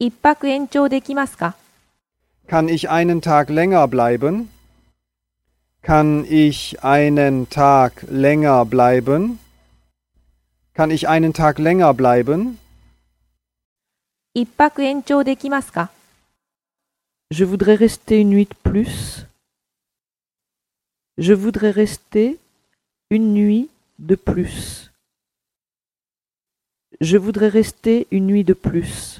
一泊延長できますか Kann ich einen Tag länger bleiben? Kann ich einen Tag länger bleiben? Kann ich einen Tag länger bleiben? 一泊延長できますか Je voudrais rester une nuit de plus. Je voudrais rester une nuit de plus. Je voudrais rester une nuit de plus.